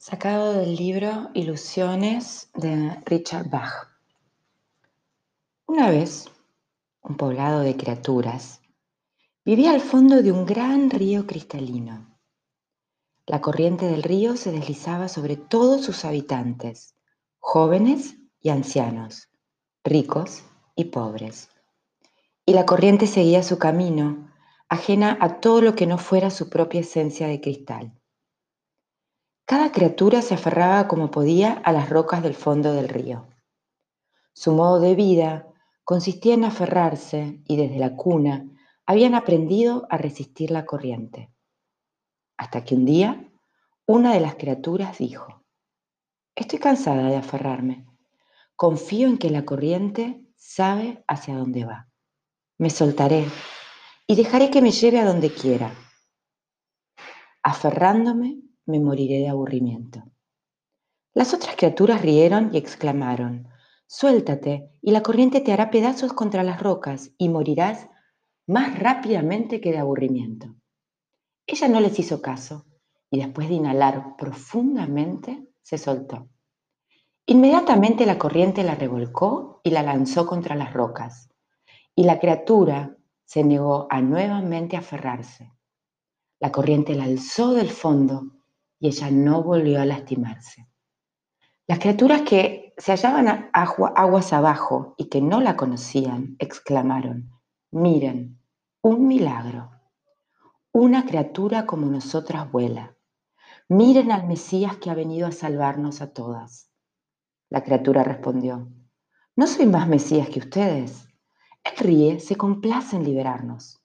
Sacado del libro Ilusiones de Richard Bach. Una vez, un poblado de criaturas vivía al fondo de un gran río cristalino. La corriente del río se deslizaba sobre todos sus habitantes, jóvenes y ancianos, ricos y pobres. Y la corriente seguía su camino, ajena a todo lo que no fuera su propia esencia de cristal. Cada criatura se aferraba como podía a las rocas del fondo del río. Su modo de vida consistía en aferrarse y desde la cuna habían aprendido a resistir la corriente. Hasta que un día una de las criaturas dijo, estoy cansada de aferrarme, confío en que la corriente sabe hacia dónde va. Me soltaré y dejaré que me lleve a donde quiera. Aferrándome me moriré de aburrimiento. Las otras criaturas rieron y exclamaron, Suéltate, y la corriente te hará pedazos contra las rocas, y morirás más rápidamente que de aburrimiento. Ella no les hizo caso, y después de inhalar profundamente, se soltó. Inmediatamente la corriente la revolcó y la lanzó contra las rocas, y la criatura se negó a nuevamente aferrarse. La corriente la alzó del fondo y ella no volvió a lastimarse. Las criaturas que se hallaban aguas abajo y que no la conocían, exclamaron, miren, un milagro. Una criatura como nosotras vuela. Miren al Mesías que ha venido a salvarnos a todas. La criatura respondió, no soy más Mesías que ustedes. Él ríe, se complace en liberarnos,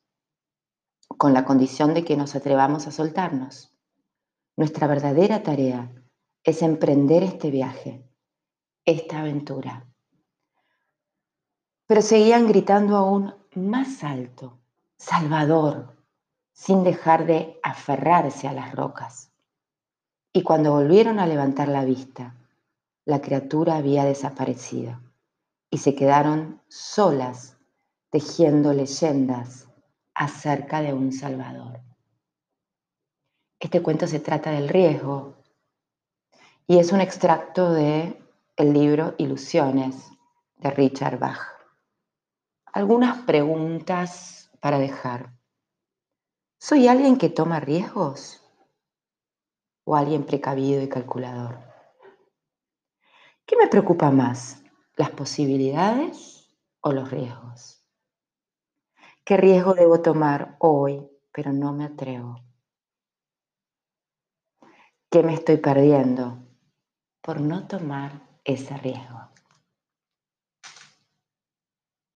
con la condición de que nos atrevamos a soltarnos. Nuestra verdadera tarea es emprender este viaje, esta aventura. Pero seguían gritando aún más alto, Salvador, sin dejar de aferrarse a las rocas. Y cuando volvieron a levantar la vista, la criatura había desaparecido y se quedaron solas tejiendo leyendas acerca de un Salvador. Este cuento se trata del riesgo y es un extracto de el libro Ilusiones de Richard Bach. Algunas preguntas para dejar. ¿Soy alguien que toma riesgos o alguien precavido y calculador? ¿Qué me preocupa más, las posibilidades o los riesgos? ¿Qué riesgo debo tomar hoy, pero no me atrevo? ¿Qué me estoy perdiendo por no tomar ese riesgo?